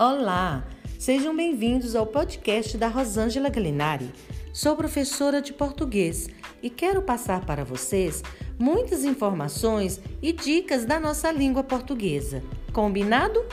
Olá, sejam bem-vindos ao podcast da Rosângela Galinari. Sou professora de português e quero passar para vocês muitas informações e dicas da nossa língua portuguesa. Combinado?